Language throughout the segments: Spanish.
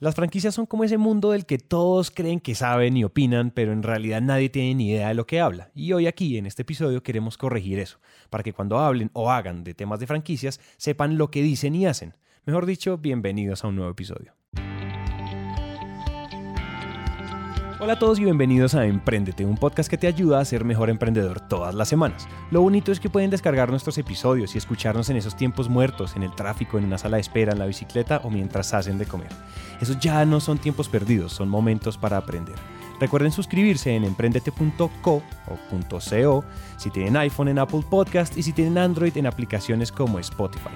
Las franquicias son como ese mundo del que todos creen que saben y opinan, pero en realidad nadie tiene ni idea de lo que habla. Y hoy aquí, en este episodio, queremos corregir eso, para que cuando hablen o hagan de temas de franquicias, sepan lo que dicen y hacen. Mejor dicho, bienvenidos a un nuevo episodio. Hola a todos y bienvenidos a Emprendete, un podcast que te ayuda a ser mejor emprendedor todas las semanas. Lo bonito es que pueden descargar nuestros episodios y escucharnos en esos tiempos muertos, en el tráfico, en una sala de espera, en la bicicleta o mientras hacen de comer. Esos ya no son tiempos perdidos, son momentos para aprender. Recuerden suscribirse en emprendete.co o .co si tienen iPhone en Apple Podcast y si tienen Android en aplicaciones como Spotify.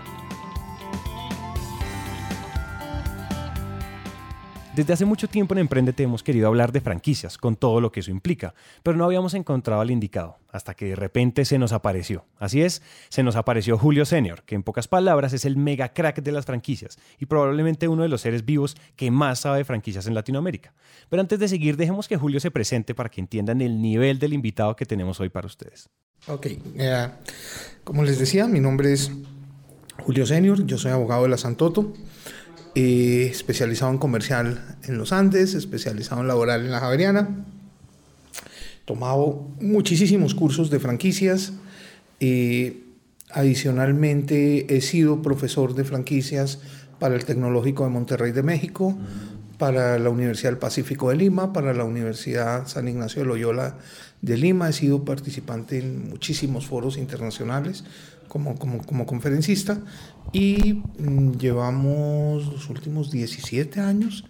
Desde hace mucho tiempo en Emprendete hemos querido hablar de franquicias, con todo lo que eso implica, pero no habíamos encontrado al indicado, hasta que de repente se nos apareció. Así es, se nos apareció Julio Senior, que en pocas palabras es el mega crack de las franquicias y probablemente uno de los seres vivos que más sabe de franquicias en Latinoamérica. Pero antes de seguir, dejemos que Julio se presente para que entiendan el nivel del invitado que tenemos hoy para ustedes. Ok, eh, como les decía, mi nombre es Julio Senior, yo soy abogado de la Santoto. Eh, especializado en comercial en los Andes, especializado en laboral en la Javeriana. Tomado muchísimos cursos de franquicias. Eh, adicionalmente he sido profesor de franquicias para el Tecnológico de Monterrey de México, para la Universidad del Pacífico de Lima, para la Universidad San Ignacio de Loyola de Lima. He sido participante en muchísimos foros internacionales como, como, como conferencista y mm, llevamos los últimos 17 años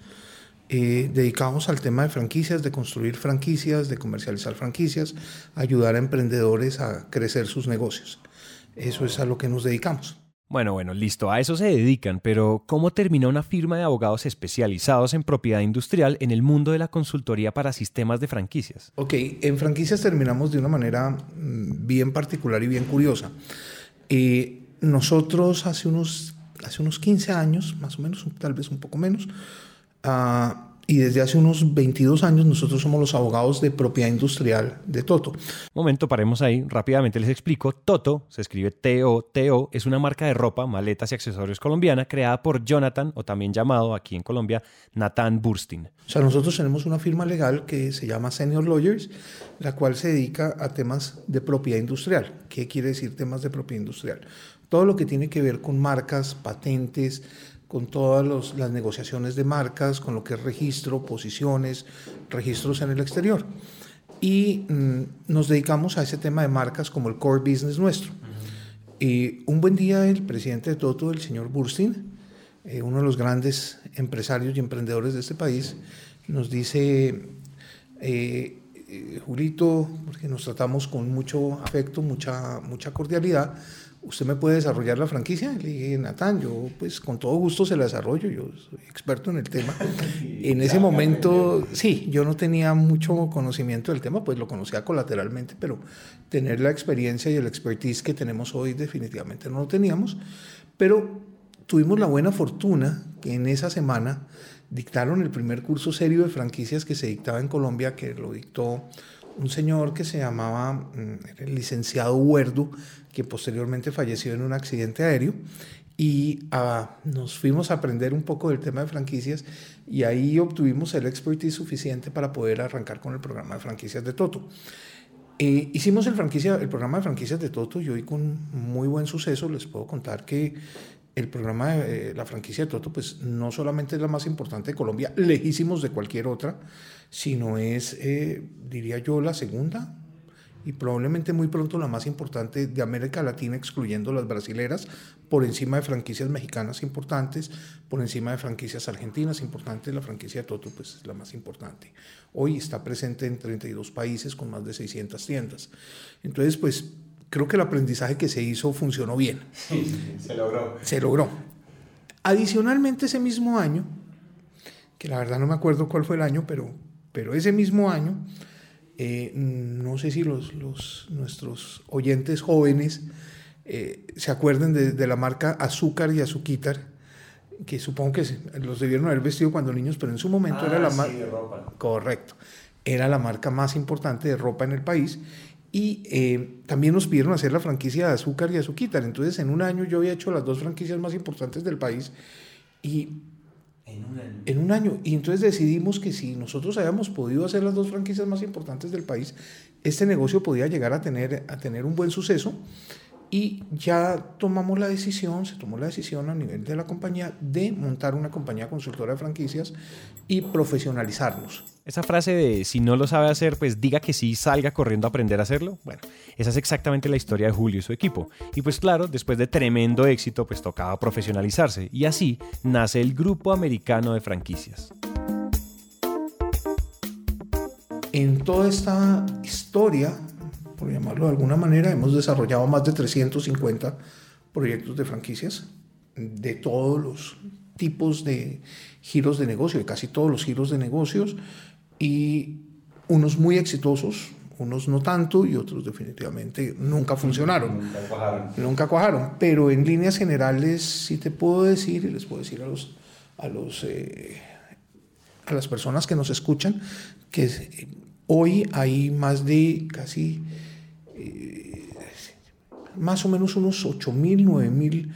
eh, dedicados al tema de franquicias, de construir franquicias, de comercializar franquicias, ayudar a emprendedores a crecer sus negocios. Eso es a lo que nos dedicamos. Bueno, bueno, listo, a eso se dedican, pero ¿cómo termina una firma de abogados especializados en propiedad industrial en el mundo de la consultoría para sistemas de franquicias? Ok, en franquicias terminamos de una manera mm, bien particular y bien curiosa. Eh, nosotros hace unos, hace unos 15 años, más o menos, tal vez un poco menos, uh, y desde hace unos 22 años nosotros somos los abogados de propiedad industrial de Toto. Momento, paremos ahí, rápidamente les explico. Toto, se escribe T-O-T-O, es una marca de ropa, maletas y accesorios colombiana creada por Jonathan, o también llamado aquí en Colombia, Nathan Burstin. O sea, nosotros tenemos una firma legal que se llama Senior Lawyers, la cual se dedica a temas de propiedad industrial. ¿Qué quiere decir temas de propiedad industrial? Todo lo que tiene que ver con marcas, patentes, con todas las negociaciones de marcas, con lo que es registro, posiciones, registros en el exterior. Y mm, nos dedicamos a ese tema de marcas como el core business nuestro. Y un buen día el presidente de Toto, el señor Burstein, eh, uno de los grandes empresarios y emprendedores de este país, nos dice, eh, eh, Julito, porque nos tratamos con mucho afecto, mucha, mucha cordialidad, ¿usted me puede desarrollar la franquicia? Le dije, Natán, yo pues con todo gusto se la desarrollo, yo soy experto en el tema. en ese momento, sí, yo no tenía mucho conocimiento del tema, pues lo conocía colateralmente, pero tener la experiencia y el expertise que tenemos hoy definitivamente no lo teníamos. Pero tuvimos la buena fortuna que en esa semana dictaron el primer curso serio de franquicias que se dictaba en Colombia, que lo dictó un señor que se llamaba mm, el licenciado Huerdo, que posteriormente falleció en un accidente aéreo. Y ah, nos fuimos a aprender un poco del tema de franquicias y ahí obtuvimos el expertise suficiente para poder arrancar con el programa de franquicias de Toto. Eh, hicimos el, franquicia, el programa de franquicias de Toto y hoy con muy buen suceso les puedo contar que el programa de eh, la franquicia de Toto pues no solamente es la más importante de Colombia, lejísimos de cualquier otra, sino es, eh, diría yo, la segunda y probablemente muy pronto la más importante de América Latina, excluyendo las brasileras, por encima de franquicias mexicanas importantes, por encima de franquicias argentinas importantes, la franquicia de Toto pues es la más importante. Hoy está presente en 32 países con más de 600 tiendas. Entonces, pues creo que el aprendizaje que se hizo funcionó bien. Sí, se logró. Se logró. Adicionalmente, ese mismo año, que la verdad no me acuerdo cuál fue el año, pero pero ese mismo año, eh, no sé si los, los, nuestros oyentes jóvenes eh, se acuerden de, la marca Azúcar y Azuquitar, que supongo que los debieron haber vestido cuando niños, pero en su momento era la ah, marca... Correcto. Era la marca más importante de ropa en el país. Y eh, también nos pidieron hacer la franquicia de Azúcar y Azuquitar. Entonces, en un año yo había hecho las dos franquicias más importantes del país. Y En un año. Y entonces decidimos que si nosotros habíamos podido hacer las dos franquicias más importantes del país, este negocio podía llegar a tener, a tener un buen suceso y ya tomamos la decisión, se tomó la decisión a nivel de la compañía de montar una compañía consultora de franquicias y profesionalizarnos. Esa frase de si no lo sabe hacer, pues diga que sí, salga corriendo a aprender a hacerlo. Bueno, esa es exactamente la historia de Julio y su equipo. Y pues claro, después de tremendo éxito, pues tocaba profesionalizarse. Y así nace el Grupo Americano de Franquicias. En toda esta historia por llamarlo de alguna manera, hemos desarrollado más de 350 proyectos de franquicias de todos los tipos de giros de negocio, de casi todos los giros de negocios, y unos muy exitosos, unos no tanto y otros definitivamente nunca funcionaron. Nunca cuajaron. Nunca cuajaron, pero en líneas generales sí te puedo decir, y les puedo decir a los... A los eh, a las personas que nos escuchan, que hoy hay más de casi más o menos unos 8.000, 9.000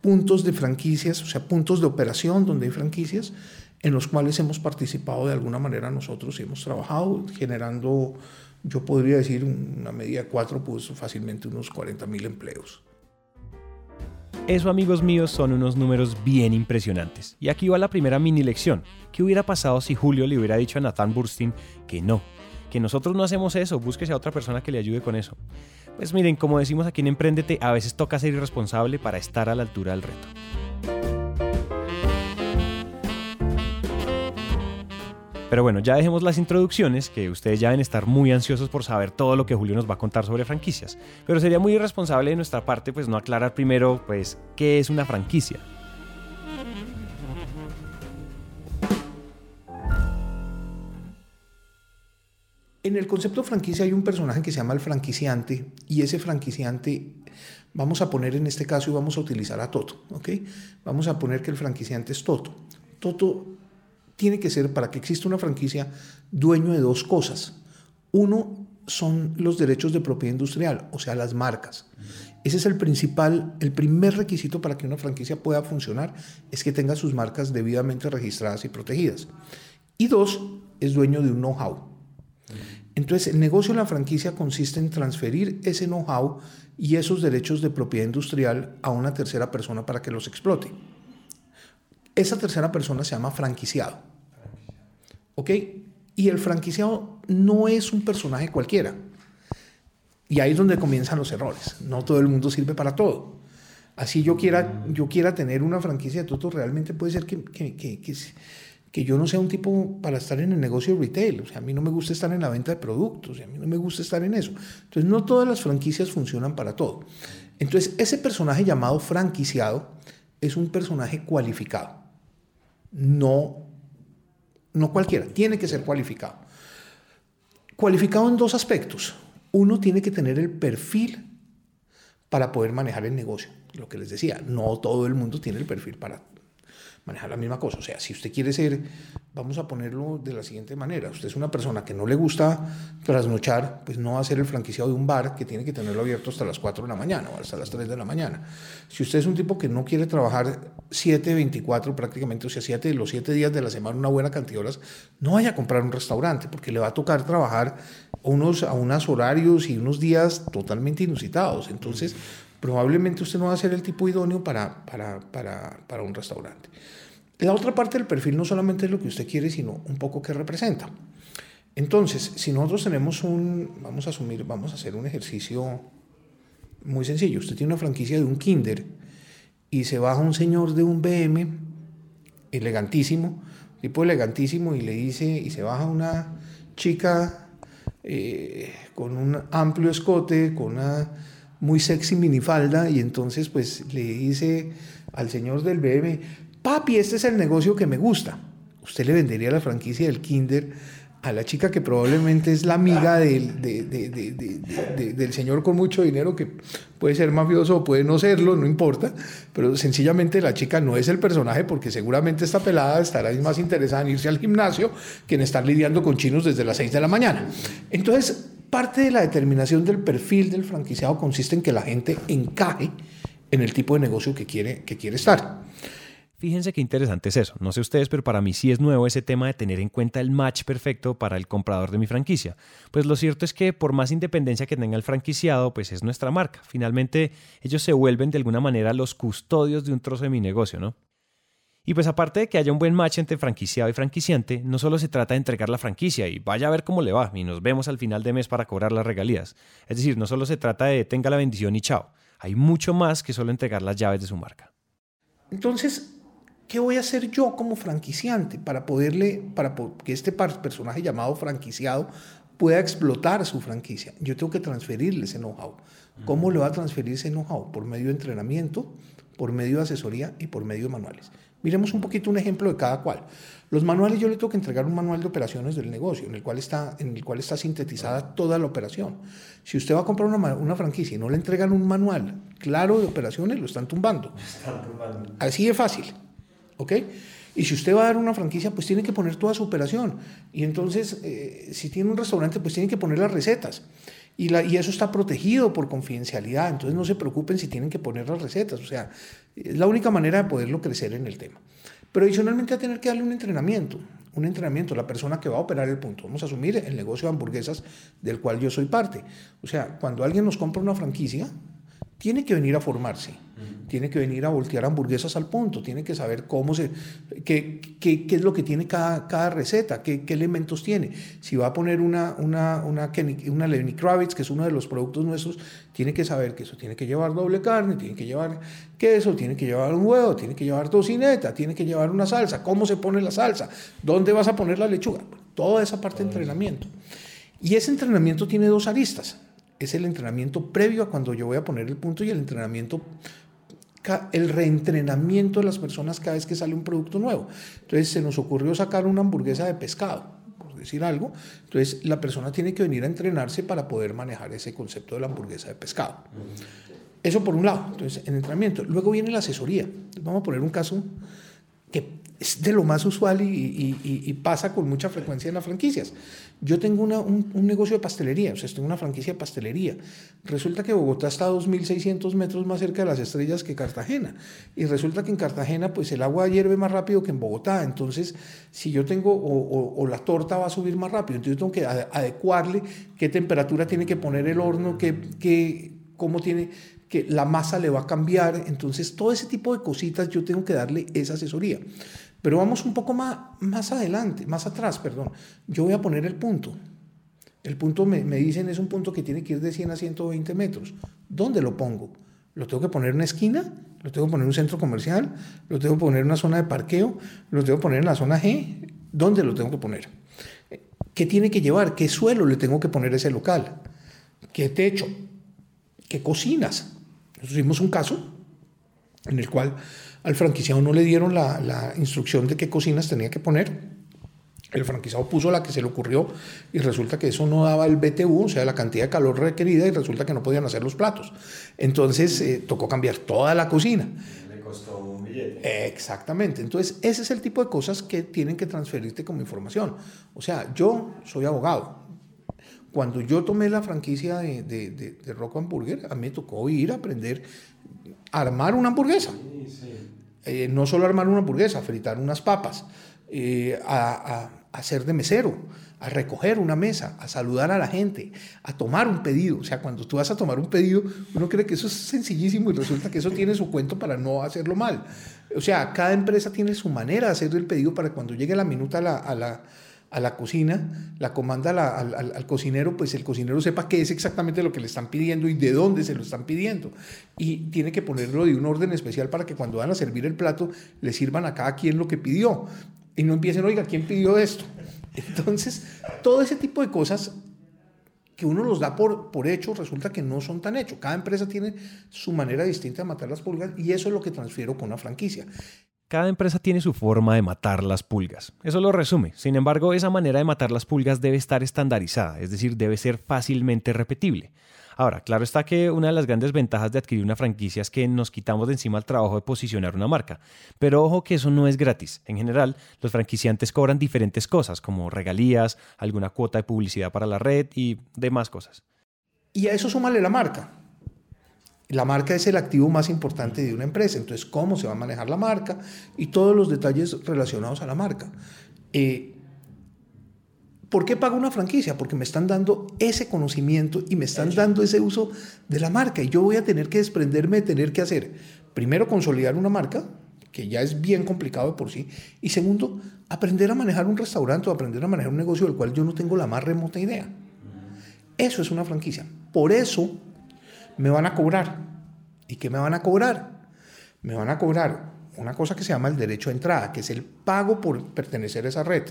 puntos de franquicias, o sea, puntos de operación donde hay franquicias, en los cuales hemos participado de alguna manera nosotros y hemos trabajado generando, yo podría decir, una media de cuatro, pues fácilmente unos 40.000 empleos. Eso, amigos míos, son unos números bien impresionantes. Y aquí va la primera mini lección. ¿Qué hubiera pasado si Julio le hubiera dicho a Nathan Burstein que no, que nosotros no hacemos eso, búsquese a otra persona que le ayude con eso. Pues miren, como decimos aquí en Emprendete, a veces toca ser irresponsable para estar a la altura del reto. Pero bueno, ya dejemos las introducciones, que ustedes ya deben estar muy ansiosos por saber todo lo que Julio nos va a contar sobre franquicias. Pero sería muy irresponsable de nuestra parte pues no aclarar primero pues qué es una franquicia. En el concepto franquicia hay un personaje que se llama el franquiciante y ese franquiciante, vamos a poner en este caso y vamos a utilizar a Toto, ¿ok? Vamos a poner que el franquiciante es Toto. Toto tiene que ser, para que exista una franquicia, dueño de dos cosas. Uno son los derechos de propiedad industrial, o sea, las marcas. Ese es el principal, el primer requisito para que una franquicia pueda funcionar, es que tenga sus marcas debidamente registradas y protegidas. Y dos, es dueño de un know-how. Entonces, el negocio de la franquicia consiste en transferir ese know-how y esos derechos de propiedad industrial a una tercera persona para que los explote. Esa tercera persona se llama franquiciado. ¿Ok? Y el franquiciado no es un personaje cualquiera. Y ahí es donde comienzan los errores. No todo el mundo sirve para todo. Así yo quiera, yo quiera tener una franquicia de Toto, realmente puede ser que, que, que, que que yo no sea un tipo para estar en el negocio retail. O sea, a mí no me gusta estar en la venta de productos, a mí no me gusta estar en eso. Entonces, no todas las franquicias funcionan para todo. Entonces, ese personaje llamado franquiciado es un personaje cualificado. No, no cualquiera, tiene que ser cualificado. Cualificado en dos aspectos. Uno tiene que tener el perfil para poder manejar el negocio. Lo que les decía, no todo el mundo tiene el perfil para manejar la misma cosa. O sea, si usted quiere ser, vamos a ponerlo de la siguiente manera, usted es una persona que no le gusta trasnochar, pues no va a ser el franquiciado de un bar que tiene que tenerlo abierto hasta las 4 de la mañana o hasta las 3 de la mañana. Si usted es un tipo que no quiere trabajar 7, 24 prácticamente, o sea, 7 los 7 días de la semana, una buena cantidad de horas, no vaya a comprar un restaurante porque le va a tocar trabajar unos, a unos horarios y unos días totalmente inusitados. Entonces, probablemente usted no va a ser el tipo idóneo para, para, para, para un restaurante. La otra parte del perfil no solamente es lo que usted quiere, sino un poco qué representa. Entonces, si nosotros tenemos un, vamos a asumir, vamos a hacer un ejercicio muy sencillo. Usted tiene una franquicia de un kinder y se baja un señor de un BM, elegantísimo, tipo elegantísimo, y le dice, y se baja una chica eh, con un amplio escote, con una muy sexy minifalda y entonces pues le dice al señor del BM, papi, este es el negocio que me gusta. Usted le vendería la franquicia del Kinder a la chica que probablemente es la amiga del, del señor con mucho dinero, que puede ser mafioso o puede no serlo, no importa, pero sencillamente la chica no es el personaje porque seguramente esta pelada estará más interesada en irse al gimnasio que en estar lidiando con chinos desde las 6 de la mañana. Entonces, parte de la determinación del perfil del franquiciado consiste en que la gente encaje en el tipo de negocio que quiere, que quiere estar. Fíjense qué interesante es eso. No sé ustedes, pero para mí sí es nuevo ese tema de tener en cuenta el match perfecto para el comprador de mi franquicia. Pues lo cierto es que por más independencia que tenga el franquiciado, pues es nuestra marca. Finalmente, ellos se vuelven de alguna manera los custodios de un trozo de mi negocio, ¿no? Y pues aparte de que haya un buen match entre franquiciado y franquiciante, no solo se trata de entregar la franquicia y vaya a ver cómo le va y nos vemos al final de mes para cobrar las regalías. Es decir, no solo se trata de tenga la bendición y chao. Hay mucho más que solo entregar las llaves de su marca. Entonces, ¿Qué voy a hacer yo como franquiciante para poderle, para que este personaje llamado franquiciado pueda explotar su franquicia? Yo tengo que transferirle ese know-how. ¿Cómo le va a transferir ese know-how? Por medio de entrenamiento, por medio de asesoría y por medio de manuales. Miremos un poquito un ejemplo de cada cual. Los manuales yo le tengo que entregar un manual de operaciones del negocio en el cual está, en el cual está sintetizada toda la operación. Si usted va a comprar una, una franquicia y no le entregan un manual claro de operaciones, lo están tumbando. Están tumbando. Así de fácil. ¿ok? Y si usted va a dar una franquicia, pues tiene que poner toda su operación. Y entonces, eh, si tiene un restaurante, pues tiene que poner las recetas. Y, eso está protegido por confidencialidad. Entonces no se preocupen si tienen que poner las recetas. O sea, es la única manera de poderlo crecer en el tema. Pero adicionalmente a tener que darle un entrenamiento. Un entrenamiento, la persona que va a operar el punto. Vamos a asumir el negocio de hamburguesas del cual yo soy parte. O sea, cuando alguien nos compra una franquicia, tiene que venir a formarse, tiene que venir a voltear hamburguesas al punto, tiene que saber cómo se, qué, qué, qué es lo que tiene cada, cada receta, qué, qué, elementos tiene. Si va a poner una, una, una, una Lenny Kravitz, que es uno de los productos nuestros, tiene que saber que eso tiene que llevar doble carne, tiene que llevar queso, tiene que llevar un huevo, tiene que llevar tocineta, tiene que llevar una salsa, cómo se pone la salsa, dónde vas a poner la lechuga, toda esa parte de entrenamiento. Y ese entrenamiento tiene dos aristas es el entrenamiento previo a cuando yo voy a poner el punto y el entrenamiento el reentrenamiento de las personas cada vez que sale un producto nuevo. Entonces se nos ocurrió sacar una hamburguesa de pescado, por decir algo. Entonces la persona tiene que venir a entrenarse para poder manejar ese concepto de la hamburguesa de pescado. Eso por un lado, entonces en entrenamiento. Luego viene la asesoría. Vamos a poner un caso que es de lo más usual y, pasa con mucha frecuencia en las franquicias. Yo tengo un, negocio de pastelería, o sea, tengo una franquicia de pastelería. Resulta que Bogotá está a 2.600 metros más cerca de las estrellas que Cartagena. Y resulta que en Cartagena, pues el agua hierve más rápido que en Bogotá. Entonces, si yo tengo, o, la torta va a subir más rápido, entonces yo tengo que adecuarle qué temperatura tiene que poner el horno, qué, qué, cómo tiene que la masa le va a cambiar. Entonces, todo ese tipo de cositas yo tengo que darle esa asesoría. Pero vamos un poco más, más adelante, más atrás, perdón. Yo voy a poner el punto. El punto me, me, dicen es un punto que tiene que ir de 100 a 120 metros. ¿Dónde lo pongo? ¿Lo tengo que poner en una esquina? ¿Lo tengo que poner en un centro comercial? ¿Lo tengo que poner en una zona de parqueo? ¿Lo tengo que poner en la zona G? ¿Dónde lo tengo que poner? ¿Qué tiene que llevar? ¿Qué suelo le tengo que poner a ese local? ¿Qué techo? ¿Qué cocinas? Nosotros tuvimos un caso en el cual al franquiciado no le dieron la, instrucción de qué cocinas tenía que poner. El franquiciado puso la que se le ocurrió y resulta que eso no daba el BTU, o sea, la cantidad de calor requerida, y resulta que no podían hacer los platos. Entonces eh, tocó cambiar toda la cocina. Le costó un billete. Exactamente. Entonces, ese es el tipo de cosas que tienen que transferirte como información. O sea, yo soy abogado. Cuando yo tomé la franquicia de, de, de, Rock Hamburger, a mí me tocó ir a aprender armar una hamburguesa. Eh, no solo armar una hamburguesa, a fritar unas papas, eh, a, hacer de mesero, a recoger una mesa, a saludar a la gente, a tomar un pedido. O sea, cuando tú vas a tomar un pedido, uno cree que eso es sencillísimo y resulta que eso tiene su cuento para no hacerlo mal. O sea, cada empresa tiene su manera de hacer el pedido para cuando llegue la minuta a la a la cocina, la comanda al, cocinero, pues el cocinero sepa qué es exactamente lo que le están pidiendo y de dónde se lo están pidiendo. Y tiene que ponerlo de un orden especial para que cuando van a servir el plato le sirvan a cada quien lo que pidió. Y no empiecen, oiga, ¿quién pidió esto? Entonces, todo ese tipo de cosas que uno los da por, por hecho, resulta que no son tan hechos. Cada empresa tiene su manera distinta de matar las pulgas y eso es lo que transfiero con una franquicia. Cada empresa tiene su forma de matar las pulgas. Eso lo resume. Sin embargo, esa manera de matar las pulgas debe estar estandarizada, es decir, debe ser fácilmente repetible. Ahora, claro está que una de las grandes ventajas de adquirir una franquicia es que nos quitamos de encima el trabajo de posicionar una marca. Pero ojo que eso no es gratis. En general, los franquiciantes cobran diferentes cosas, como regalías, alguna cuota de publicidad para la red y demás cosas. Y a eso súmale la marca. La marca es el activo más importante de una empresa, entonces cómo se va a manejar la marca y todos los detalles relacionados a la marca. Eh, ¿Por qué pago una franquicia? Porque me están dando ese conocimiento y me están dando ese uso de la marca. Y yo voy a tener que desprenderme de tener que hacer, primero, consolidar una marca, que ya es bien complicado de por sí. Y segundo, aprender a manejar un restaurante o aprender a manejar un negocio del cual yo no tengo la más remota idea. Eso es una franquicia. Por eso me van a cobrar. ¿Y qué me van a cobrar? Me van a cobrar una cosa que se llama el derecho a entrada, que es el pago por pertenecer a esa red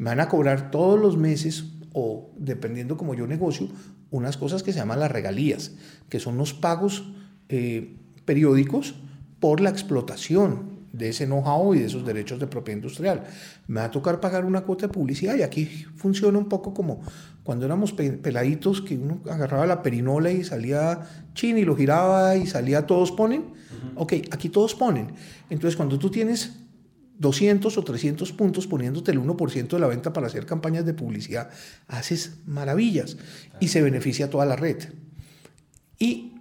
me van a cobrar todos los meses o dependiendo como yo negocio, unas cosas que se llaman las regalías, que son los pagos eh, periódicos por la explotación de ese know-how y de esos derechos de propiedad industrial. Me va a tocar pagar una cuota de publicidad y aquí funciona un poco como cuando éramos peladitos que uno agarraba la perinola y salía chin y lo giraba y salía todos ponen. Ok, aquí todos ponen. Entonces cuando tú tienes 200 o 300 puntos poniéndote el 1% de la venta para hacer campañas de publicidad, haces maravillas y se beneficia toda la red. Y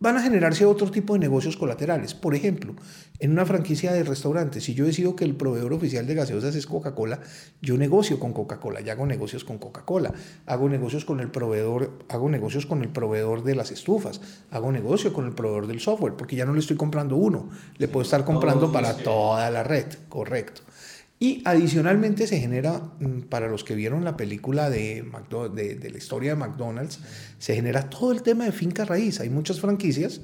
van a generarse otro tipo de negocios colaterales. Por ejemplo, en una franquicia de restaurantes, si yo decido que el proveedor oficial de gaseosas es Coca-Cola, yo negocio con Coca-Cola, ya hago negocios con Coca-Cola, hago negocios con el proveedor, hago negocios con el proveedor de las estufas, hago negocio con el proveedor del software, porque ya no le estoy comprando uno, le puedo estar comprando para toda la red, correcto. Y adicionalmente se genera, mm, para los que vieron la película de, de, la historia de McDonald's, se genera todo el tema de finca raíz. Hay muchas franquicias,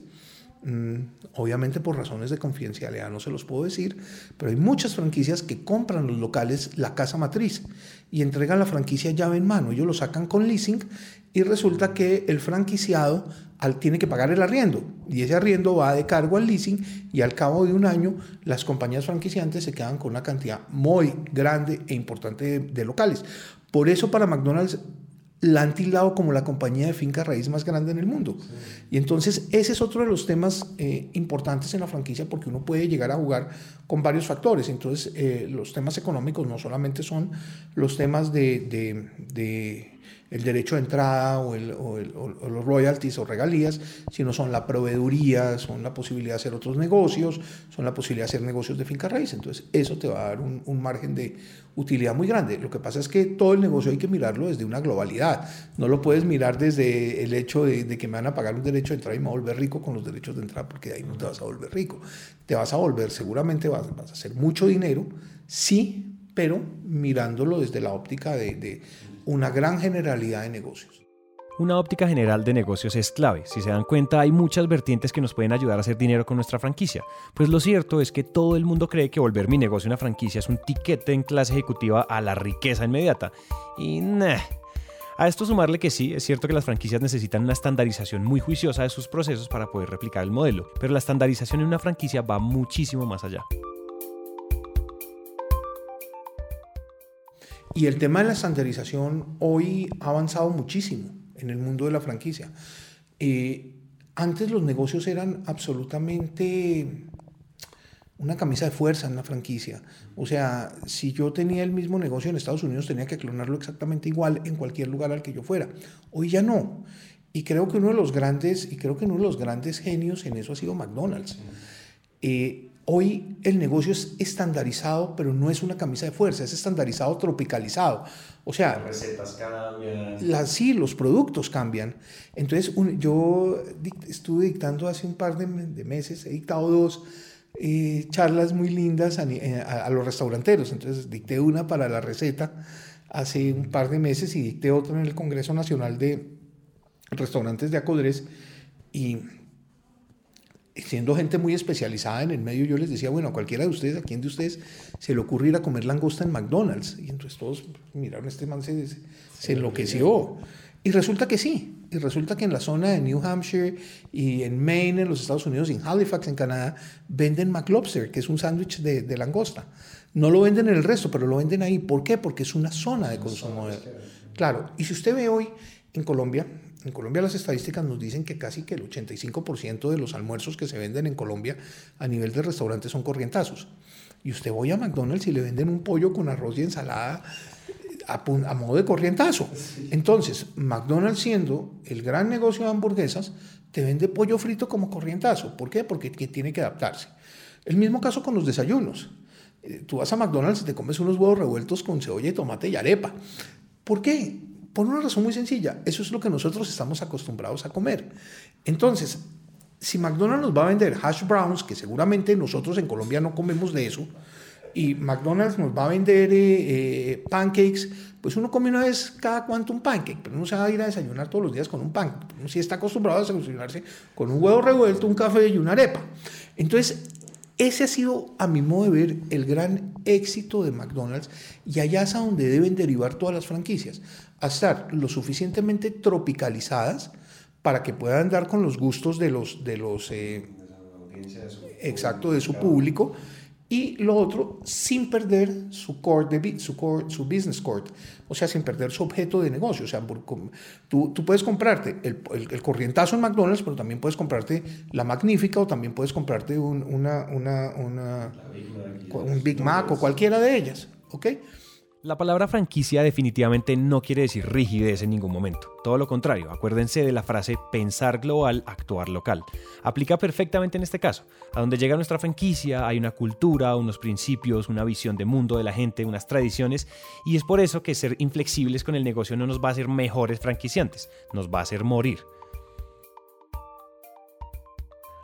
obviamente por razones de confidencialidad no se los puedo decir, pero hay muchas franquicias que compran los locales la casa matriz y entregan la franquicia llave en mano. Ellos lo sacan con leasing y resulta que el franquiciado tiene que pagar el arriendo y ese arriendo va de cargo al leasing y al cabo de un año las compañías franquiciantes se quedan con una cantidad muy grande e importante de, locales. Por eso para McDonald's la han tildado como la compañía de finca raíz más grande en el mundo. Y entonces ese es otro de los temas eh, importantes en la franquicia porque uno puede llegar a jugar con varios factores. Entonces eh, los temas económicos no solamente son los temas de el derecho de entrada o, los royalties o regalías, sino son la proveeduría, son la posibilidad de hacer otros negocios, son la posibilidad de hacer negocios de finca raíz. Entonces, eso te va a dar un, margen de utilidad muy grande. Lo que pasa es que todo el negocio hay que mirarlo desde una globalidad. No lo puedes mirar desde el hecho de, que me van a pagar un derecho de entrada y me voy a volver rico con los derechos de entrada, porque de ahí no te vas a volver rico. Te vas a volver, seguramente vas a hacer mucho dinero, sí, pero mirándolo desde la óptica de una gran generalidad de negocios. Una óptica general de negocios es clave. Si se dan cuenta, hay muchas vertientes que nos pueden ayudar a hacer dinero con nuestra franquicia. Pues lo cierto es que todo el mundo cree que volver mi negocio una franquicia es un tiquete en clase ejecutiva a la riqueza inmediata. Y nah. A esto sumarle que sí, es cierto que las franquicias necesitan una estandarización muy juiciosa de sus procesos para poder replicar el modelo, pero la estandarización en una franquicia va muchísimo más allá. Y el tema de la estandarización hoy ha avanzado muchísimo en el mundo de la franquicia. Eh, antes los negocios eran absolutamente una camisa de fuerza en la franquicia. O sea, si yo tenía el mismo negocio en Estados Unidos, tenía que clonarlo exactamente igual en cualquier lugar al que yo fuera. Hoy ya no. Y creo que uno de los grandes, y creo que uno de los grandes genios en eso ha sido McDonald's. Eh, Hoy el negocio es estandarizado, pero no es una camisa de fuerza, es estandarizado tropicalizado. O sea, las recetas cambian. sí, los productos cambian. Entonces, yo estuve dictando hace un par de, meses, he dictado dos eh, charlas muy lindas eh, a, los restauranteros. Entonces, dicté una para la receta hace un par de meses y dicté otra en el Congreso Nacional de Restaurantes de Acodres. Y siendo gente muy especializada en el medio, yo les decía, bueno, a cualquiera de ustedes, a quién de ustedes se le ocurre ir a comer langosta en McDonald's. Y entonces todos miraron, este man se, se enloqueció. Y resulta que sí. y resulta que en la zona de New Hampshire y en Maine, en los Estados Unidos, y en Halifax, en Canadá, venden McLobster, que es un sándwich de, langosta. No lo venden en el resto, pero lo venden ahí. ¿Por qué? Porque es una zona de consumo. Claro, y si usted ve hoy en Colombia, en Colombia las estadísticas nos dicen que casi que el 85% de los almuerzos que se venden en Colombia a nivel de restaurantes son corrientazos. Y usted voy a McDonald's y le venden un pollo con arroz y ensalada a, modo de corrientazo. Entonces, McDonald's siendo el gran negocio de hamburguesas, te vende pollo frito como corrientazo. ¿Por qué? Porque tiene que adaptarse. El mismo caso con los desayunos. Eh, tú vas a McDonald's y te comes unos huevos revueltos con cebolla y tomate y arepa. ¿Por qué? Por una razón muy sencilla. Eso es lo que nosotros estamos acostumbrados a comer. Entonces, si McDonald's nos va a vender hash browns, que seguramente nosotros en Colombia no comemos de eso, y McDonald's nos va a vender eh, eh, pancakes, pues uno come una vez cada cuanto un pancake, pero no se va a ir a desayunar todos los días con un pancake. Uno sí está acostumbrado a desayunarse con un huevo revuelto, un café y una arepa. Entonces, ese ha sido, a mi modo de ver, el gran éxito de McDonald's y allá es a donde deben derivar todas las franquicias, a estar lo suficientemente tropicalizadas para que puedan dar con los gustos de los, de los eh, exacto, de su público y lo otro, sin perder su, core de, su, core, su business core, o sea, sin perder su objeto de negocio. O sea, tú, tú puedes comprarte el, el, corrientazo en McDonald's, pero también puedes comprarte la magnífica o también puedes comprarte un, una, una, una, un Big Mac o cualquiera de ellas. ¿ok? La palabra franquicia definitivamente no quiere decir rigidez en ningún momento. Todo lo contrario, acuérdense de la frase pensar global, actuar local. Aplica perfectamente en este caso. A donde llega nuestra franquicia hay una cultura, unos principios, una visión de mundo de la gente, unas tradiciones, y es por eso que ser inflexibles con el negocio no nos va a hacer mejores franquiciantes, nos va a hacer morir.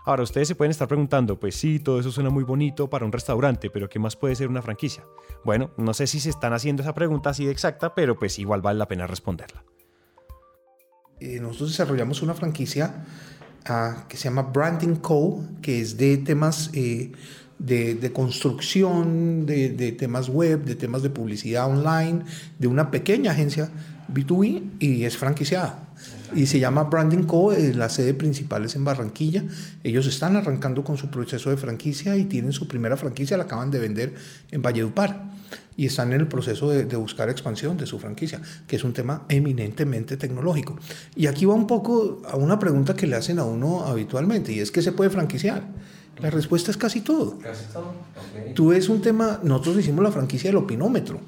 Ahora, ustedes se pueden estar preguntando, pues sí, todo eso suena muy bonito para un restaurante, pero ¿qué más puede ser una franquicia? Bueno, no sé si se están haciendo esa pregunta así de exacta, pero pues igual vale la pena responderla. Eh, nosotros desarrollamos una franquicia ah, que se llama Branding Co., que es de temas eh, de, construcción, de, de temas web, de temas de publicidad online, de una pequeña agencia B2B y es franquiciada y se llama Branding Co. Eh, la sede principal es en Barranquilla. Ellos están arrancando con su proceso de franquicia y tienen su primera franquicia, la acaban de vender en Valledupar y están en el proceso de, buscar expansión de su franquicia, que es un tema eminentemente tecnológico. Y aquí va un poco a una pregunta que le hacen a uno habitualmente y es que se puede franquiciar. La respuesta es casi todo. Casi todo. Tú ves un tema, nosotros hicimos la franquicia del opinómetro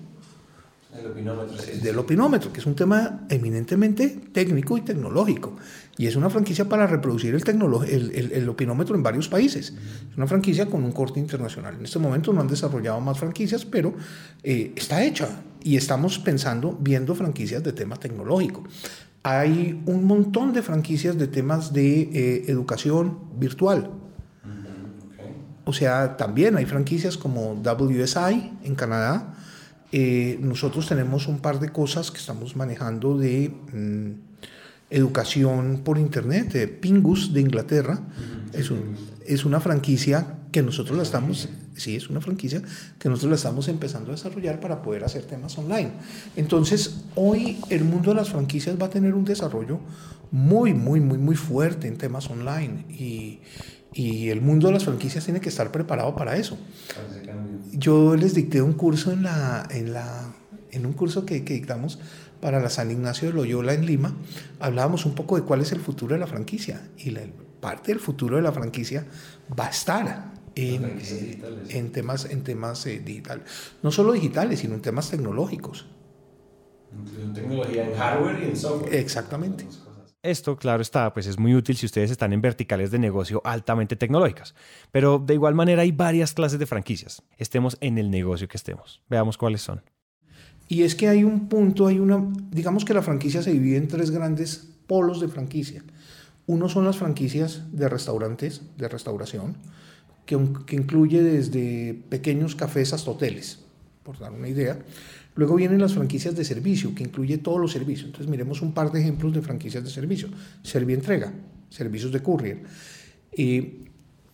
el opinómetro, Del opinómetro, que es un tema eminentemente técnico y tecnológico. Y es una franquicia para reproducir el, el, el, opinómetro en varios países. Es una franquicia con un corte internacional. En este momento no han desarrollado más franquicias, pero eh, está hecha. Y estamos pensando, viendo franquicias de tema tecnológico. Hay un montón de franquicias de temas de eh, educación virtual. O sea, también hay franquicias como WSI en Canadá, eh, nosotros tenemos un par de cosas que estamos manejando de mm, educación por internet, Pingus de Inglaterra. es, es, una franquicia que nosotros la estamos, sí, es una franquicia que nosotros la estamos empezando a desarrollar para poder hacer temas online. Entonces, hoy el mundo de las franquicias va a tener un desarrollo muy, muy, muy, muy fuerte en temas online y, y el mundo de las franquicias tiene que estar preparado para eso yo les dicté un curso en, la, en, la, en un curso que, que dictamos para la San Ignacio de Loyola en Lima, hablábamos un poco de cuál es el futuro de la franquicia. Y la, parte del futuro de la franquicia va a estar en, en temas, en temas eh, digitales. No solo digitales, sino en temas tecnológicos. En tecnología, en hardware y en software. Exactamente. Esto, claro está, pues es muy útil si ustedes están en verticales de negocio altamente tecnológicas. Pero de igual manera hay varias clases de franquicias, estemos en el negocio que estemos. Veamos cuáles son. Y es que hay un punto, hay una, digamos que la franquicia se divide en tres grandes polos de franquicia. Uno son las franquicias de restaurantes, de restauración, que, que incluye desde pequeños cafés hasta hoteles, por dar una idea. Luego vienen las franquicias de servicio, que incluye todos los servicios. Entonces miremos un par de ejemplos de franquicias de servicio. Servientrega, servicios de courier.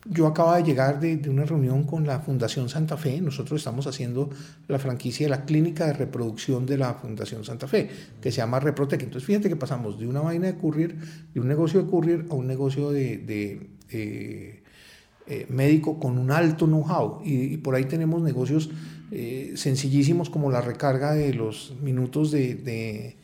yo acabo de llegar de, una reunión con la Fundación Santa Fe. Nosotros estamos haciendo la franquicia de la clínica de reproducción de la Fundación Santa Fe, que se llama Reprotec. Entonces, fíjate que pasamos de una vaina de courier, de un negocio de courier a un negocio de, eh, eh, médico con un alto know-how. Y, y, por ahí tenemos negocios eh, sencillísimos como la recarga de los minutos de,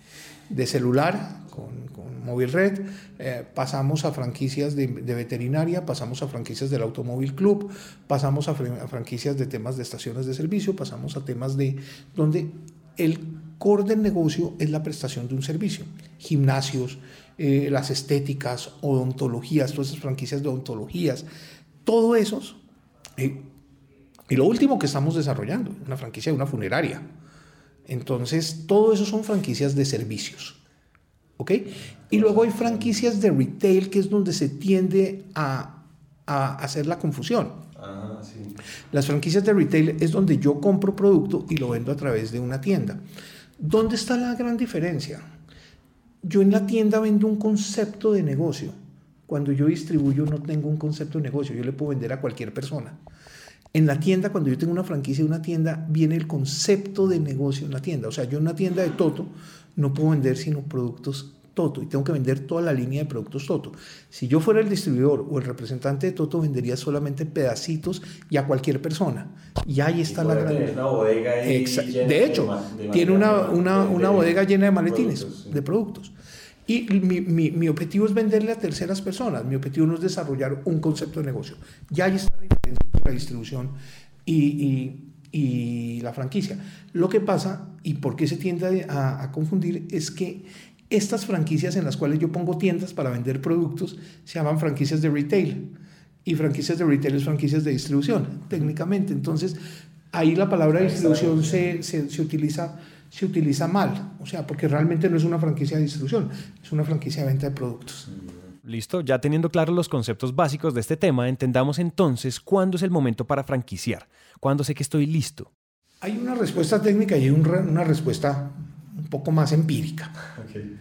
de celular con, Móvil Red, eh, pasamos a franquicias de, veterinaria, pasamos a franquicias del Automóvil Club, pasamos a, a, franquicias de temas de estaciones de servicio, pasamos a temas de donde el core del negocio es la prestación de un servicio, gimnasios, eh, las estéticas, odontologías, todas esas franquicias de odontologías, todo eso. Eh, y lo último que estamos desarrollando, una franquicia de una funeraria. Entonces, todo eso son franquicias de servicios. ¿Ok? Y luego hay franquicias de retail, que es donde se tiende a, a hacer la confusión. Ah, sí. Las franquicias de retail es donde yo compro producto y lo vendo a través de una tienda. ¿Dónde está la gran diferencia? Yo en la tienda vendo un concepto de negocio. Cuando yo distribuyo no tengo un concepto de negocio, yo le puedo vender a cualquier persona. En la tienda, cuando yo tengo una franquicia de una tienda, viene el concepto de negocio en la tienda. O sea, yo en una tienda de Toto no puedo vender sino productos Toto y tengo que vender toda la línea de productos Toto. Si yo fuera el distribuidor o el representante de Toto, vendería solamente pedacitos y a cualquier persona. Y ahí está y la gran... Una bodega de hecho, de tiene una, una, una, bodega llena de maletines, productos, sí. de productos. Y mi, mi, mi, objetivo es venderle a terceras personas. Mi objetivo no es desarrollar un concepto de negocio. Ya ahí está la diferencia entre la distribución y, y, y la franquicia. Lo que pasa, y por qué se tiende a, a confundir, es que estas franquicias en las cuales yo pongo tiendas para vender productos se llaman franquicias de retail. Y franquicias de retail es franquicias de distribución, técnicamente. Entonces, ahí la palabra distribución se, se, se, utiliza, se utiliza mal. O sea, porque realmente no es una franquicia de distribución, es una franquicia de venta de productos. Listo, ya teniendo claros los conceptos básicos de este tema, entendamos entonces cuándo es el momento para franquiciar, cuándo sé que estoy listo. Hay una respuesta técnica y hay una respuesta un poco más empírica. Okay.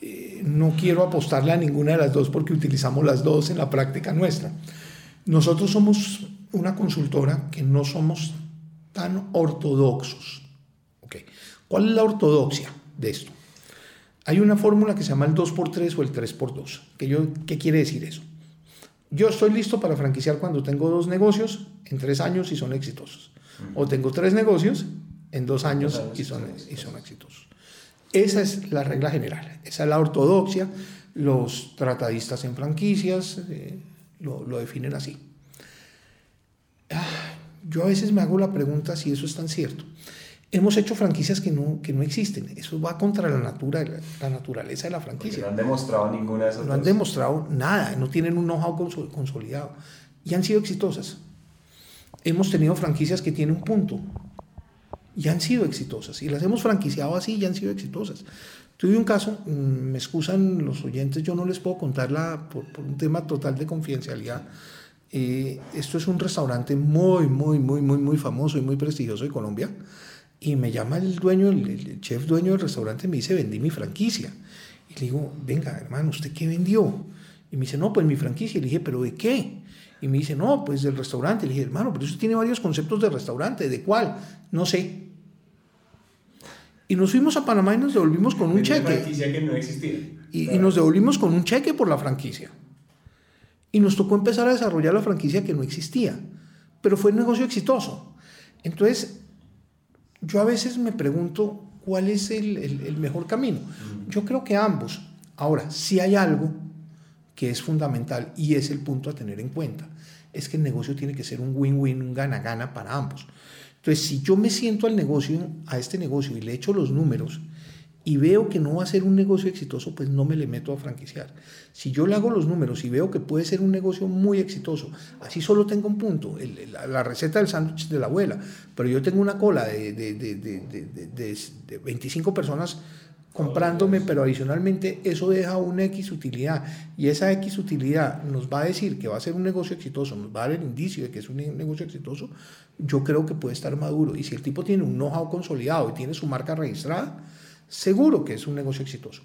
Eh, no quiero apostarle a ninguna de las dos porque utilizamos las dos en la práctica nuestra. Nosotros somos una consultora que no somos tan ortodoxos. ¿Cuál es la ortodoxia de esto? Hay una fórmula que se llama el 2x3 o el 3x2. ¿Qué, yo, ¿Qué quiere decir eso? Yo estoy listo para franquiciar cuando tengo dos negocios en tres años y son exitosos. O tengo tres negocios en dos años y son, y son exitosos. Esa es la regla general, esa es la ortodoxia. Los tratadistas en franquicias eh, lo, lo, definen así. Ah, yo a veces me hago la pregunta si eso es tan cierto. Hemos hecho franquicias que no, que no existen. Eso va contra la, natura, la naturaleza de la franquicia. Porque no han demostrado ninguna de esas No dos. han demostrado nada, no tienen un know-how consolidado. Y han sido exitosas. Hemos tenido franquicias que tienen un punto, y han sido exitosas. Y las hemos franquiciado así y han sido exitosas. Tuve un caso, me excusan los oyentes, yo no les puedo contarla por, por un tema total de confidencialidad. Eh, esto es un restaurante muy, muy, muy, muy, muy famoso y muy prestigioso de Colombia. Y me llama el dueño, el, el chef dueño del restaurante, me dice, vendí mi franquicia. Y le digo, venga, hermano, ¿usted qué vendió? Y me dice, no, pues mi franquicia. Y le dije, ¿pero de qué? Y me dice, no, pues del restaurante. Le dije, hermano, pero usted tiene varios conceptos de restaurante. ¿De cuál? No sé. Y nos fuimos a Panamá y nos devolvimos con un cheque. franquicia que no existía. Y, claro. y, nos devolvimos con un cheque por la franquicia. Y nos tocó empezar a desarrollar la franquicia que no existía. Pero fue un negocio exitoso. Entonces, yo a veces me pregunto cuál es el, el, el mejor camino. Yo creo que ambos. Ahora, si hay algo que es fundamental y es el punto a tener en cuenta, es que el negocio tiene que ser un win-win, un gana-gana para ambos. Entonces, si yo me siento al negocio, a este negocio y le echo los números y veo que no va a ser un negocio exitoso, pues no me le meto a franquiciar. Si yo le hago los números y veo que puede ser un negocio muy exitoso, así solo tengo un punto, el, la, receta del sándwich de la abuela, pero yo tengo una cola de, de, de, de 25 personas comprándome, pero adicionalmente eso deja una X utilidad y esa X utilidad nos va a decir que va a ser un negocio exitoso, nos va a dar el indicio de que es un negocio exitoso, yo creo que puede estar maduro. Y si el tipo tiene un know-how consolidado y tiene su marca registrada, seguro que es un negocio exitoso.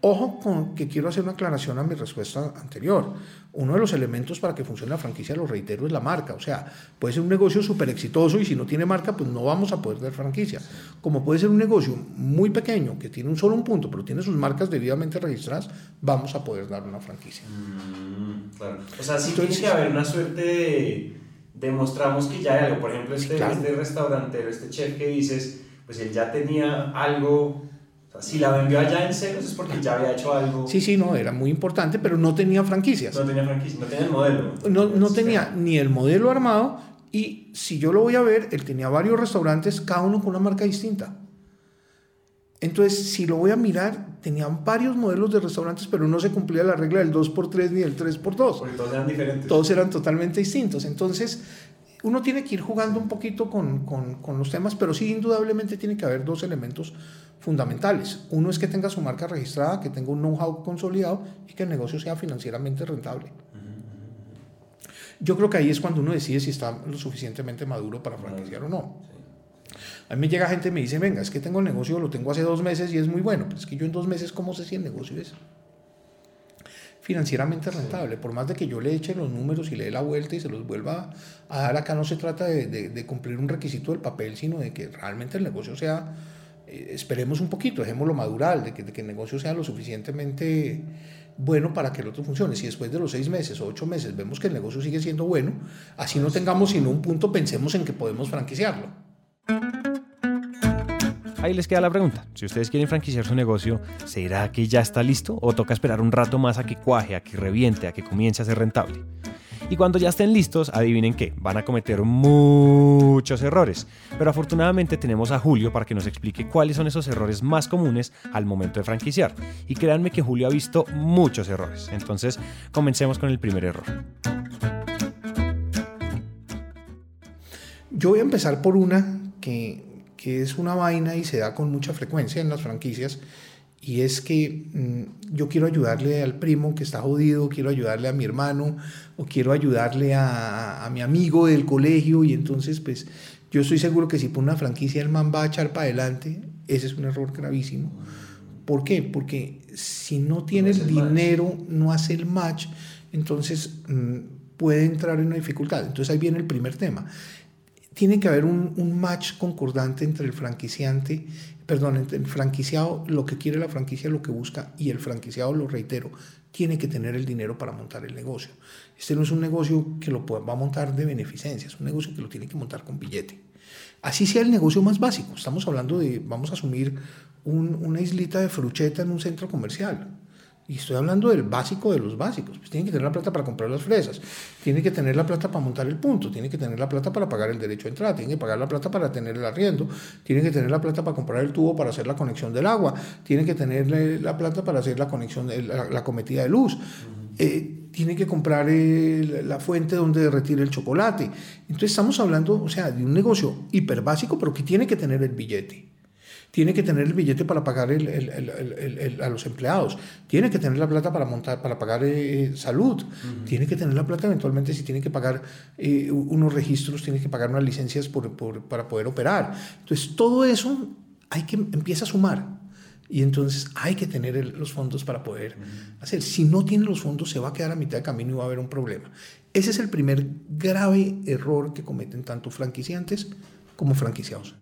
Ojo con que quiero hacer una aclaración a mi respuesta anterior. Uno de los elementos para que funcione la franquicia, lo reitero, es la marca. O sea, puede ser un negocio súper exitoso y si no tiene marca, pues no vamos a poder dar franquicia. Como puede ser un negocio muy pequeño, que tiene un solo un punto, pero tiene sus marcas debidamente registradas, vamos a poder dar una franquicia. Mm, claro. O sea, sí tiene que haber una suerte de demostramos que ya hay algo. Por ejemplo, este, Claro. este restaurantero, este chef que dices, pues él ya tenía algo. O sea, si la vendió allá en ceros es porque ya había hecho algo. Sí, sí, no, era muy importante, pero no tenía franquicias. No tenía franquicia, no tenía el modelo. No, no tenía ni el modelo armado y si yo lo voy a ver, él tenía varios restaurantes, cada uno con una marca distinta. Entonces, si lo voy a mirar, tenían varios modelos de restaurantes, pero no se cumplía la regla del 2x3 ni del 3x2. Porque todos eran diferentes. Todos eran totalmente distintos. Entonces, uno tiene que ir jugando un poquito con, con, con los temas, pero sí, indudablemente tiene que haber dos elementos fundamentales. Uno es que tenga su marca registrada, que tenga un know-how consolidado y que el negocio sea financieramente rentable. Yo creo que ahí es cuando uno decide si está lo suficientemente maduro para franquiciar o no. A mí me llega gente y me dice, venga, es que tengo el negocio, lo tengo hace dos meses y es muy bueno. Pero es que yo en dos meses, ¿cómo sé si el negocio es financieramente rentable? Por más de que yo le eche los números y le dé la vuelta y se los vuelva a dar, acá no se trata de, de- de cumplir un requisito del papel, sino de que realmente el negocio sea, eh, esperemos un poquito, dejémoslo madurar, de que, de que el negocio sea lo suficientemente bueno para que el otro funcione. Si después de los seis meses o ocho meses vemos que el negocio sigue siendo bueno, así no tengamos sino un punto, pensemos en que podemos franquiciarlo. Ahí les queda la pregunta. Si ustedes quieren franquiciar su negocio, ¿será que ya está listo o toca esperar un rato más a que cuaje, a que reviente, a que comience a ser rentable? Y cuando ya estén listos, adivinen qué, van a cometer muchos errores. Pero afortunadamente tenemos a Julio para que nos explique cuáles son esos errores más comunes al momento de franquiciar. Y créanme que Julio ha visto muchos errores. Entonces, comencemos con el primer error. Yo voy a empezar por una que, que es una vaina y se da con mucha frecuencia en las franquicias y es que mm, yo quiero ayudarle al primo que está jodido, quiero ayudarle a mi hermano o quiero ayudarle a, a mi amigo del colegio y entonces pues yo estoy seguro que si pone una franquicia el man va a echar para adelante, ese es un error gravísimo. ¿Por qué? Porque si no tiene el match. dinero, no hace el match, entonces mm, puede entrar en una dificultad. Entonces ahí viene el primer tema tiene que haber un, match concordante entre el franquiciante, perdón, entre el franquiciado, lo que quiere la franquicia, lo que busca, y el franquiciado, lo reitero, tiene que tener el dinero para montar el negocio. Este no es un negocio que lo va a montar de beneficencia, es un negocio que lo tiene que montar con billete. Así sea el negocio más básico. Estamos hablando de, vamos a asumir un- una islita de frucheta en un centro comercial. Y estoy hablando del básico de los básicos. Pues tiene que tener la plata para comprar las fresas, tiene que tener la plata para montar el punto, tiene que tener la plata para pagar el derecho a entrada, tiene que pagar la plata para tener el arriendo, tiene que tener la plata para comprar el tubo para hacer la conexión del agua, tiene que tener la plata para hacer la conexión, de la, la cometida de luz. Eh, tiene que comprar la fuente donde derretir el chocolate. Entonces estamos hablando, o sea, de un negocio hiper básico, pero que tiene que tener el billete. Tiene que tener el billete para pagar el- el- el- el- el- a los empleados. Tiene que tener la plata para montar, para pagar eh, salud. Tiene que tener la plata eventualmente si tiene que pagar eh, unos registros, tiene que pagar unas licencias por- por- para poder operar. Entonces todo eso hay que empieza a sumar. Y entonces hay que tener el- los fondos para poder hacer. Si no tiene los fondos, se va a quedar a mitad de camino y va a haber un problema. Ese es el primer grave error que cometen tanto franquiciantes como franquiciados.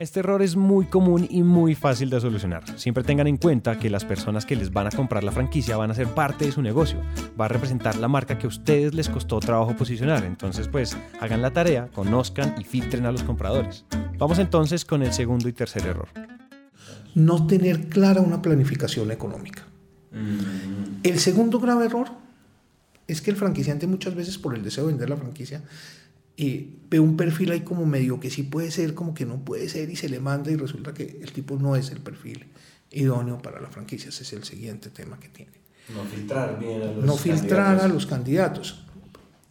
Este error es muy común y muy fácil de solucionar. Siempre tengan en cuenta que las personas que les van a comprar la franquicia van a ser parte de su negocio. Va a representar la marca que a ustedes les costó trabajo posicionar. Entonces, pues, hagan la tarea, conozcan y filtren a los compradores. Vamos entonces con el segundo y tercer error. No tener clara una planificación económica. Mm, El segundo grave error es que el franquiciante muchas veces por el deseo de vender la franquicia eh, ve un perfil ahí como medio que sí puede ser, como que no puede ser y se le manda y resulta que el tipo no es el perfil idóneo para la franquicia. Ese es el siguiente tema que tiene. no filtrar bien a los no filtrar a candidatos. los candidatos.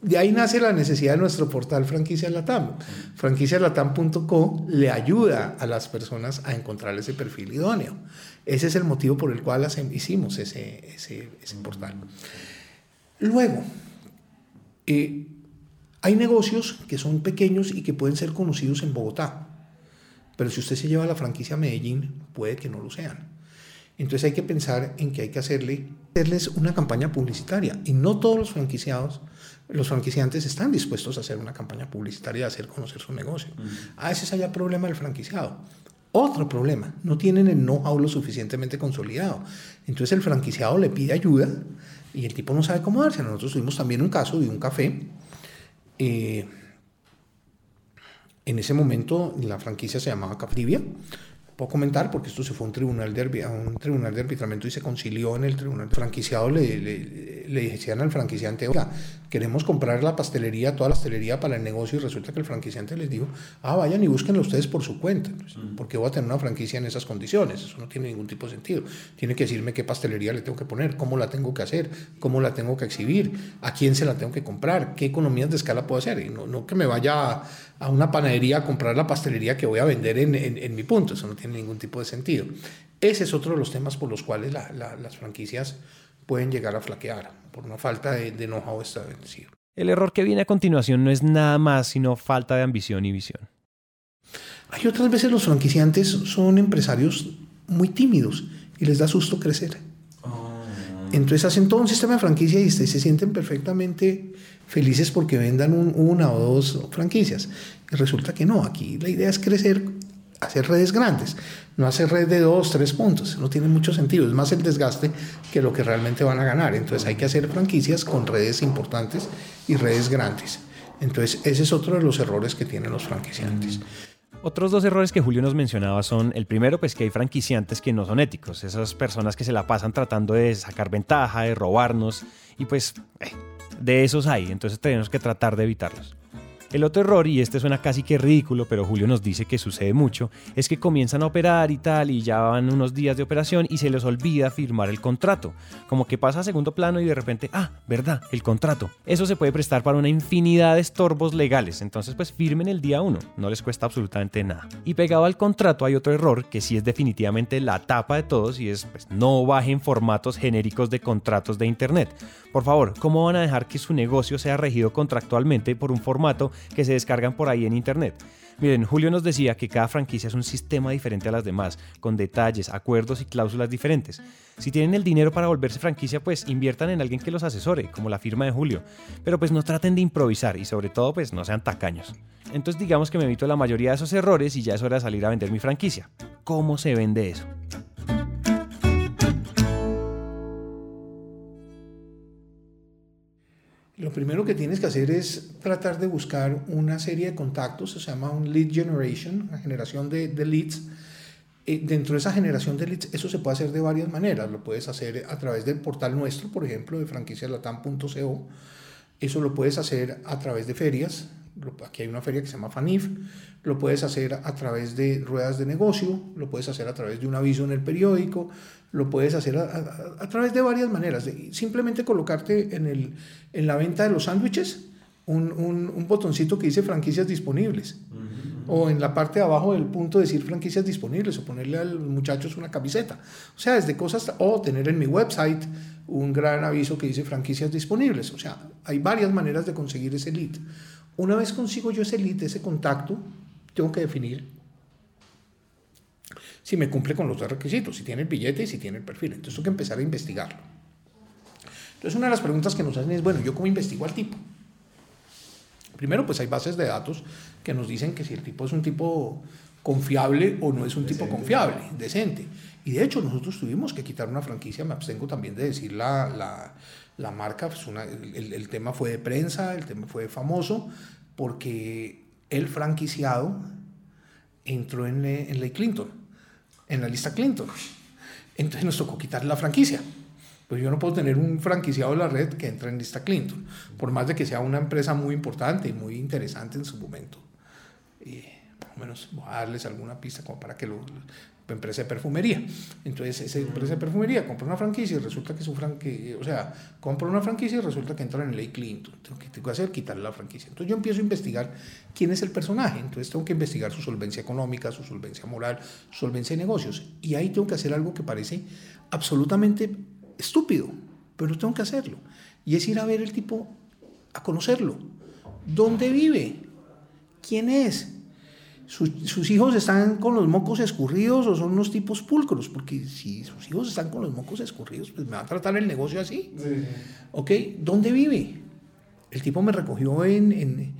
De ahí nace la necesidad de nuestro portal Franquicia Latam. Franquicialatam.co le ayuda a las personas a encontrar ese perfil idóneo. Ese es el motivo por el cual hicimos ese, ese, ese portal. Luego, eh, hay negocios que son pequeños y que pueden ser conocidos en Bogotá, pero si usted se lleva la franquicia a Medellín, puede que no lo sean. Entonces hay que pensar en que hay que hacerle, hacerles una campaña publicitaria. Y no todos los franquiciados, los franquiciantes están dispuestos a hacer una campaña publicitaria, a hacer conocer su negocio. A veces haya problema del franquiciado. Otro problema, no tienen el know-how lo suficientemente consolidado. Entonces el franquiciado le pide ayuda y el tipo no sabe cómo darse. Nosotros tuvimos también un caso de un café. Eh, en ese momento la franquicia se llamaba Caprivia puedo comentar porque esto se fue a un tribunal de, a un tribunal de arbitramiento y se concilió en el tribunal franquiciado le, le, le decían al franquiciante oiga queremos comprar la pastelería toda la pastelería para el negocio y resulta que el franquiciante les dijo ah vayan y búsquenlo ustedes por su cuenta mm. porque voy a tener una franquicia en esas condiciones eso no tiene ningún tipo de sentido tiene que decirme qué pastelería le tengo que poner cómo la tengo que hacer cómo la tengo que exhibir a quién se la tengo que comprar qué economías de escala puedo hacer y no, no que me vaya a, a una panadería a comprar la pastelería que voy a vender en, en, en mi punto eso no tiene ningún tipo de sentido. Ese es otro de los temas por los cuales las franquicias pueden llegar a flaquear, por una falta de, de know-how establecido. El error que viene a continuación no es nada más sino falta de ambición y visión. Hay otras veces los franquiciantes son empresarios muy tímidos y les da susto crecer. Entonces hacen todo un sistema de franquicia y se sienten perfectamente felices porque vendan una o dos franquicias. Y resulta que no, aquí la idea es crecer hacer redes grandes, no hacer redes de dos, tres puntos, no tiene mucho sentido, es más el desgaste que lo que realmente van a ganar. Entonces hay que hacer franquicias con redes importantes y redes grandes. Entonces ese es otro de los errores que tienen los franquiciantes. Otros dos errores que Julio nos mencionaba son, el primero, pues que hay franquiciantes que no son éticos, esas personas que se la pasan tratando de sacar ventaja, de robarnos, y pues eh, de esos hay, entonces tenemos que tratar de evitarlos. El otro error, y este suena casi que ridículo, pero Julio nos dice que sucede mucho, es que comienzan a operar y tal, y ya van unos días de operación y se les olvida firmar el contrato. Como que pasa a segundo plano y de repente, ah, verdad, el contrato. Eso se puede prestar para una infinidad de estorbos legales, entonces pues firmen el día uno, no les cuesta absolutamente nada. Y pegado al contrato hay otro error que sí es definitivamente la tapa de todos y es pues no bajen formatos genéricos de contratos de internet. Por favor, ¿cómo van a dejar que su negocio sea regido contractualmente por un formato que se descargan por ahí en Internet. Miren, Julio nos decía que cada franquicia es un sistema diferente a las demás, con detalles, acuerdos y cláusulas diferentes. Si tienen el dinero para volverse franquicia, pues inviertan en alguien que los asesore, como la firma de Julio. Pero pues no traten de improvisar y sobre todo pues no sean tacaños. Entonces digamos que me evito la mayoría de esos errores y ya es hora de salir a vender mi franquicia. ¿Cómo se vende eso? Lo primero que tienes que hacer es tratar de buscar una serie de contactos, se llama un lead generation, una generación de, leads. Eh, dentro de esa generación de leads, eso se puede hacer de varias maneras. Lo puedes hacer a través del portal nuestro, por ejemplo, de franquicialatam.co. Eso lo puedes hacer a través de ferias. Aquí hay una feria que se llama FANIF. Lo puedes hacer a través de ruedas de negocio. Lo puedes hacer a través de un aviso en el periódico lo puedes hacer a, través de varias maneras. simplemente colocarte en, el, en la venta de los sándwiches un, un, botoncito que dice franquicias disponibles. O en la parte de abajo del punto decir franquicias disponibles o ponerle a los muchachos una camiseta. O sea, desde cosas, o tener en mi website un gran aviso que dice franquicias disponibles. O sea, hay varias maneras de conseguir ese lead. Una vez consigo yo ese lead, ese contacto, tengo que definir si me cumple con los dos requisitos, si tiene el billete y si tiene el perfil. Entonces tengo que empezar a investigarlo. Entonces una de las preguntas que nos hacen es, bueno, ¿yo cómo investigo al tipo? Primero, pues hay bases de datos que nos dicen que si el tipo es un tipo confiable o no es un tipo confiable, decente. Y de hecho nosotros tuvimos que quitar una franquicia, me abstengo también de decir la, la, la marca, pues el, el, tema fue de prensa, el tema fue famoso, porque el franquiciado entró en, en Ley Clinton en la lista Clinton. Entonces nos tocó quitar la franquicia. Pues yo no puedo tener un franquiciado de la red que entre en lista Clinton, por más de que sea una empresa muy importante y muy interesante en su momento. Y, por lo menos voy a darles alguna pista como para que lo, empresa de perfumería. Entonces, esa empresa de perfumería compra una franquicia y resulta que su franquicia, o sea, compra una franquicia y resulta que entra en ley Clinton. Que, tengo que hacer quitarle la franquicia. Entonces, yo empiezo a investigar quién es el personaje. Entonces, tengo que investigar su solvencia económica, su solvencia moral, su solvencia de negocios. Y ahí tengo que hacer algo que parece absolutamente estúpido, pero tengo que hacerlo. Y es ir a ver el tipo, a conocerlo. ¿Dónde vive? ¿Quién es? Sus hijos están con los mocos escurridos o son unos tipos pulcros, porque si sus hijos están con los mocos escurridos, pues me va a tratar el negocio así. ¿Ok? ¿Dónde vive? El tipo me recogió en,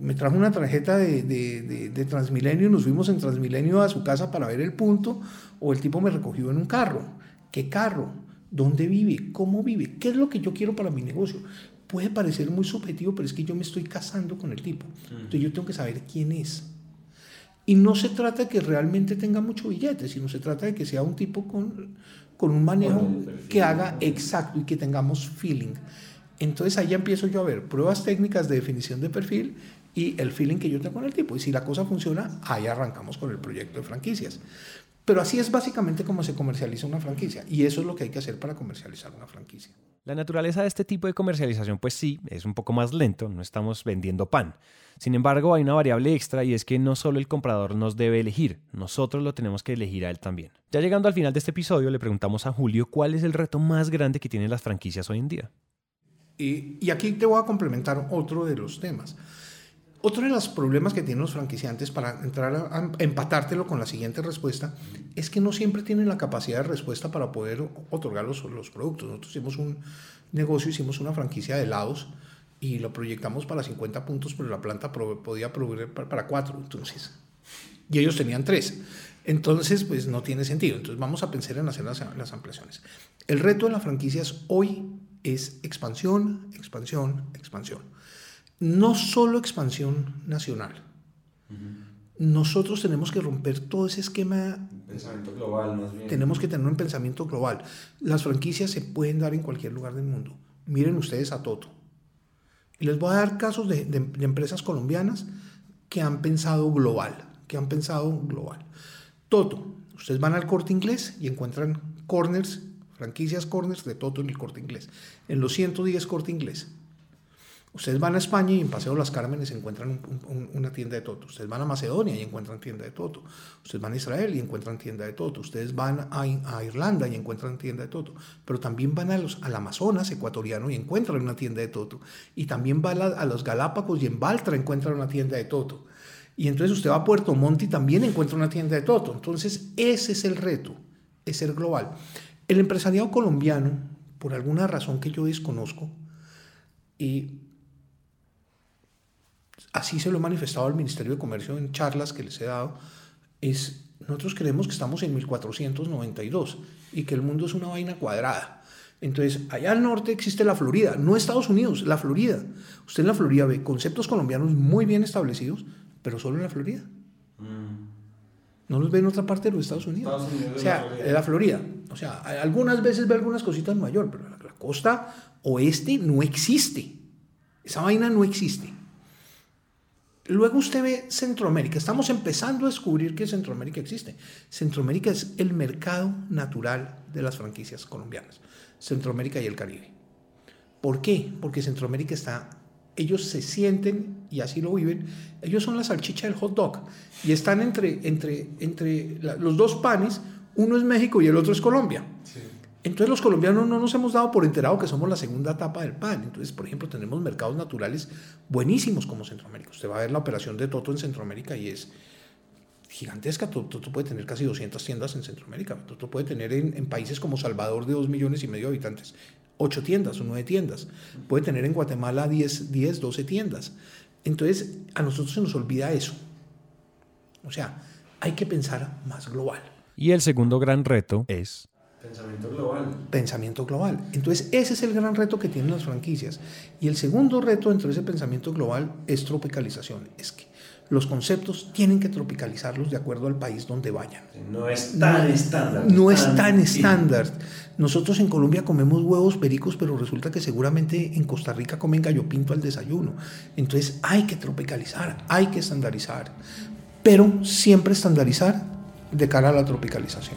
me trajo una tarjeta de, de, de, Transmilenio, nos fuimos en Transmilenio a su casa para ver el punto, o el tipo me recogió en un carro. ¿Qué carro? ¿Dónde vive? ¿Cómo vive? ¿Qué es lo que yo quiero para mi negocio? Puede parecer muy subjetivo, pero es que yo me estoy casando con el tipo. Entonces yo tengo que saber quién es. Y no se trata de que realmente tenga mucho billete, sino se trata de que sea un tipo con, con un manejo que haga exacto y que tengamos feeling. Entonces ahí ya empiezo yo a ver pruebas técnicas de definición de perfil y el feeling que yo tengo con el tipo. Y si la cosa funciona, ahí arrancamos con el proyecto de franquicias. Pero así es básicamente como se comercializa una franquicia y eso es lo que hay que hacer para comercializar una franquicia. La naturaleza de este tipo de comercialización pues sí, es un poco más lento, no estamos vendiendo pan. Sin embargo, hay una variable extra y es que no solo el comprador nos debe elegir, nosotros lo tenemos que elegir a él también. Ya llegando al final de este episodio, le preguntamos a Julio cuál es el reto más grande que tienen las franquicias hoy en día. Y, aquí te voy a complementar otro de los temas. Otro de los problemas que tienen los franquiciantes para entrar a, empatártelo con la siguiente respuesta es que no siempre tienen la capacidad de respuesta para poder otorgar los, los productos. Nosotros hicimos un negocio, hicimos una franquicia de helados y lo proyectamos para 50 puntos, pero la planta podía proveer para, 4, entonces, y ellos tenían 3. Entonces, pues no tiene sentido. Entonces vamos a pensar en hacer las, las ampliaciones. El reto de las franquicias hoy es expansión, expansión, expansión no solo expansión nacional. Nosotros tenemos que romper todo ese esquema. Pensamiento global, más bien. Tenemos que tener un pensamiento global. Las franquicias se pueden dar en cualquier lugar del mundo. Miren ustedes a Toto. Y les voy a dar casos de, de empresas colombianas que han pensado global, que han pensado global. Toto, ustedes van al corte inglés y encuentran corners, franquicias corners de Toto en el corte inglés, en los 110 corte inglés. Ustedes van a España y en Paseo Las Cármenes encuentran una tienda de Toto. Ustedes van a Macedonia y encuentran tienda de Toto. Ustedes van a Israel y encuentran tienda de Toto. Ustedes van a, Irlanda y encuentran tienda de Toto. Pero también van a los, al Amazonas ecuatoriano y encuentran una tienda de Toto. Y también van a, los Galápagos y en Baltra encuentran una tienda de Toto. Y entonces usted va a Puerto Montt y también encuentra una tienda de Toto. Entonces ese es el reto, es ser global. El empresariado colombiano, por alguna razón que yo desconozco, y así se lo he manifestado al Ministerio de Comercio en charlas que les he dado, es, nosotros creemos que estamos en 1492 y que el mundo es una vaina cuadrada. Entonces, allá al norte existe la Florida, no Estados Unidos, la Florida. Usted en la Florida ve conceptos colombianos muy bien establecidos, pero solo en la Florida. Mm. No los ve en otra parte de los Estados Unidos. o sea, en la Florida. O sea, algunas veces ve algunas cositas en Nueva York, pero la costa oeste no existe. Esa vaina no existe. Luego usted ve Centroamérica. Estamos empezando a descubrir que Centroamérica existe. Centroamérica es el mercado natural de las franquicias colombianas. Centroamérica y el Caribe. ¿Por qué? Porque Centroamérica está, ellos se sienten y así lo viven, ellos son la salchicha del hot dog y están entre, entre, entre los dos panes, uno es México y el otro es Colombia. Entonces los colombianos no nos hemos dado por enterado que somos la segunda etapa del pan. Entonces, por ejemplo, tenemos mercados naturales buenísimos como Centroamérica. Usted va a ver la operación de Toto en Centroamérica y es gigantesca. Toto, puede tener casi 200 tiendas en Centroamérica. Toto puede tener en, países como Salvador de 2 millones y medio de habitantes 8 tiendas o 9 tiendas. Puede tener en Guatemala 10, 10, 12 tiendas. Entonces, a nosotros se nos olvida eso. O sea, hay que pensar más global. Y el segundo gran reto es Pensamiento global. Pensamiento global. Entonces, ese es el gran reto que tienen las franquicias. Y el segundo reto dentro de ese pensamiento global es tropicalización. Es que los conceptos tienen que tropicalizarlos de acuerdo al país donde vayan. No es tan estándar. No es tan estándar. Nosotros en Colombia comemos huevos pericos, pero resulta que seguramente en Costa Rica comen gallo pinto al desayuno. Entonces hay que tropicalizar, hay que estandarizar, pero siempre estandarizar de cara a la tropicalización.